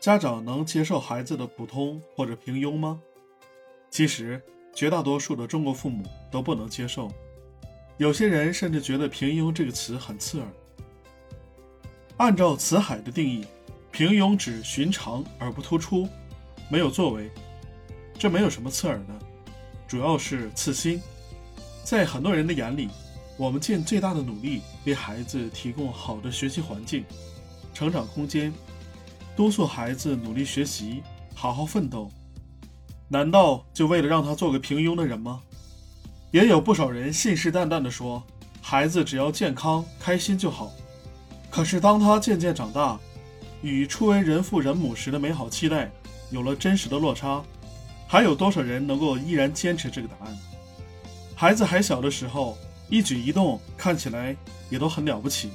家长能接受孩子的普通或者平庸吗？其实，绝大多数的中国父母都不能接受。有些人甚至觉得“平庸”这个词很刺耳。按照辞海的定义，平庸指寻常而不突出，没有作为。这没有什么刺耳的，主要是刺心。在很多人的眼里，我们尽最大的努力为孩子提供好的学习环境、成长空间。督促孩子努力学习，好好奋斗，难道就为了让他做个平庸的人吗？也有不少人信誓旦旦地说，孩子只要健康开心就好。可是当他渐渐长大，与初为人父人母时的美好期待有了真实的落差，还有多少人能够依然坚持这个答案？孩子还小的时候，一举一动看起来也都很了不起，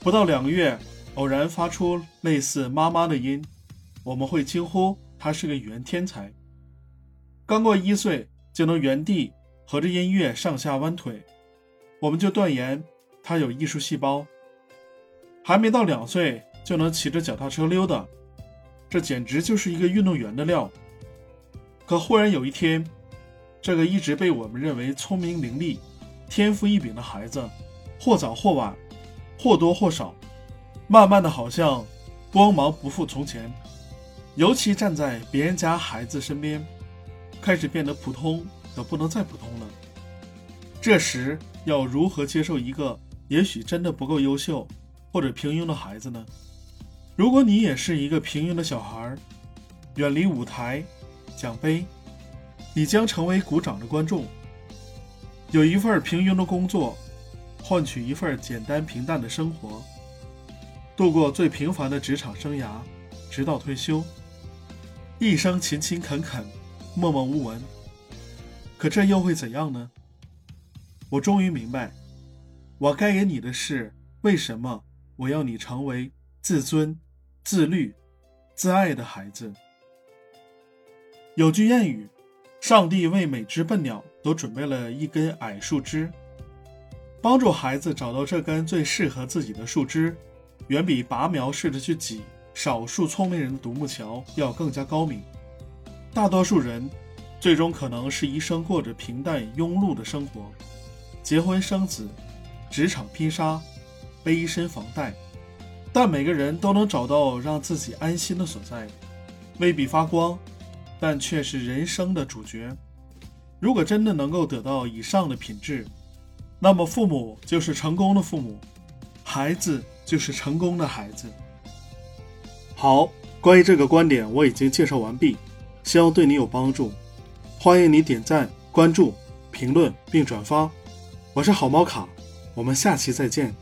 不到两个月。偶然发出类似“妈妈”的音，我们会惊呼他是个语言天才。刚过一岁就能原地和着音乐上下弯腿，我们就断言他有艺术细胞。还没到两岁就能骑着脚踏车溜达，这简直就是一个运动员的料。可忽然有一天，这个一直被我们认为聪明伶俐、天赋异禀的孩子，或早或晚，或多或少。慢慢的，好像光芒不复从前，尤其站在别人家孩子身边，开始变得普通的不能再普通了。这时要如何接受一个也许真的不够优秀或者平庸的孩子呢？如果你也是一个平庸的小孩，远离舞台、奖杯，你将成为鼓掌的观众。有一份平庸的工作，换取一份简单平淡的生活。度过最平凡的职场生涯，直到退休，一生勤勤恳恳，默默无闻。可这又会怎样呢？我终于明白，我该给你的是为什么我要你成为自尊、自律、自爱的孩子。有句谚语：“上帝为每只笨鸟都准备了一根矮树枝，帮助孩子找到这根最适合自己的树枝。”远比拔苗试着去挤少数聪明人的独木桥要更加高明。大多数人最终可能是一生过着平淡庸碌的生活，结婚生子，职场拼杀，背一身房贷。但每个人都能找到让自己安心的所在，未必发光，但却是人生的主角。如果真的能够得到以上的品质，那么父母就是成功的父母，孩子。就是成功的孩子。好，关于这个观点我已经介绍完毕，希望对你有帮助。欢迎你点赞、关注、评论并转发。我是好猫卡，我们下期再见。